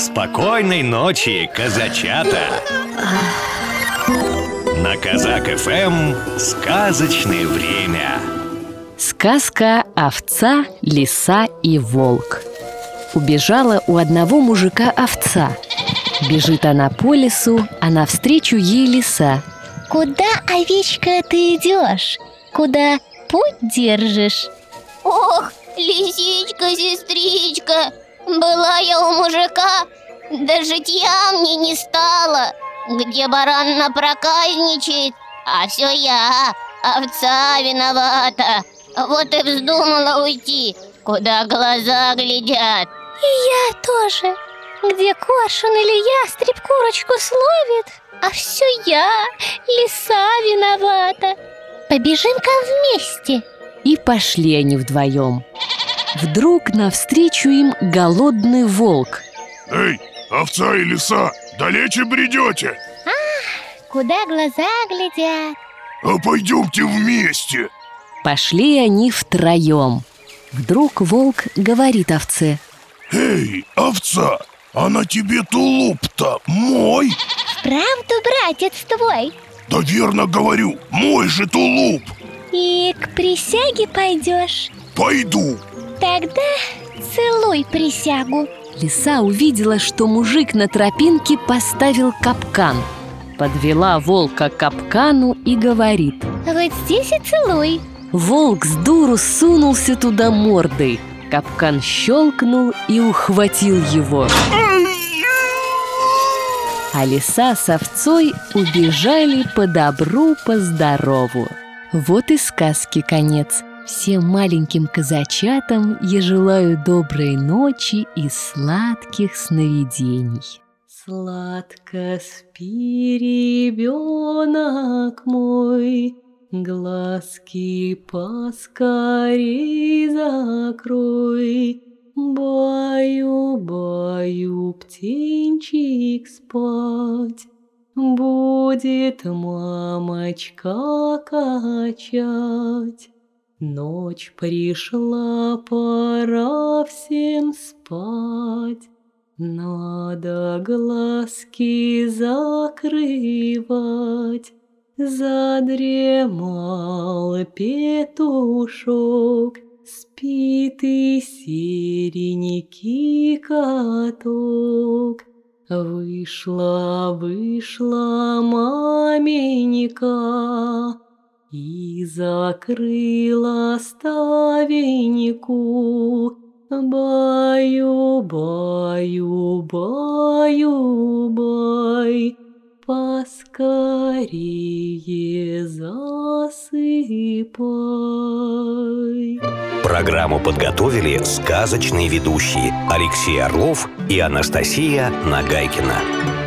Спокойной ночи, казачата! На Казак ФМ сказочное время. Сказка «Овца, лиса и волк» Убежала у одного мужика овца Бежит она по лесу, а навстречу ей лиса Куда, овечка, ты идешь? Куда путь держишь? Ох, лисичка, сестричка, была я у мужика, да житья мне не стало. Где баран напроказничает, а все я, овца виновата. Вот и вздумала уйти, куда глаза глядят. И я тоже. Где коршун или ястреб курочку словит, а все я, лиса виновата. Побежим-ка вместе. И пошли они вдвоем Вдруг навстречу им голодный волк Эй, овца и лиса, далече бредете? А, куда глаза глядят А пойдемте вместе Пошли они втроем Вдруг волк говорит овце Эй, овца, а на тебе тулуп-то мой? Правду, братец твой? Да верно говорю, мой же тулуп И к присяге пойдешь? Пойду Тогда целуй присягу Лиса увидела, что мужик на тропинке поставил капкан. Подвела волка к капкану и говорит. Вот здесь и целуй Волк с дуру сунулся туда мордой. Капкан щелкнул и ухватил его. А лиса с овцой убежали по добру, по здорову. Вот и сказки конец Всем маленьким казачатам я желаю доброй ночи и сладких сновидений Сладко спи, ребенок мой, Глазки поскорей закрой, Баю, баю, птенчик спать, Будет мамочка качать. Ночь пришла, пора всем спать, Надо глазки закрывать. Задремал петушок, Спит и серенький каток. Вышла, вышла маменька, И закрыла ставеньку. Баю, баю, баю, бай, Поскорее засыпай. Программу подготовили сказочные ведущие Алексей Орлов и Анастасия Нагайкина.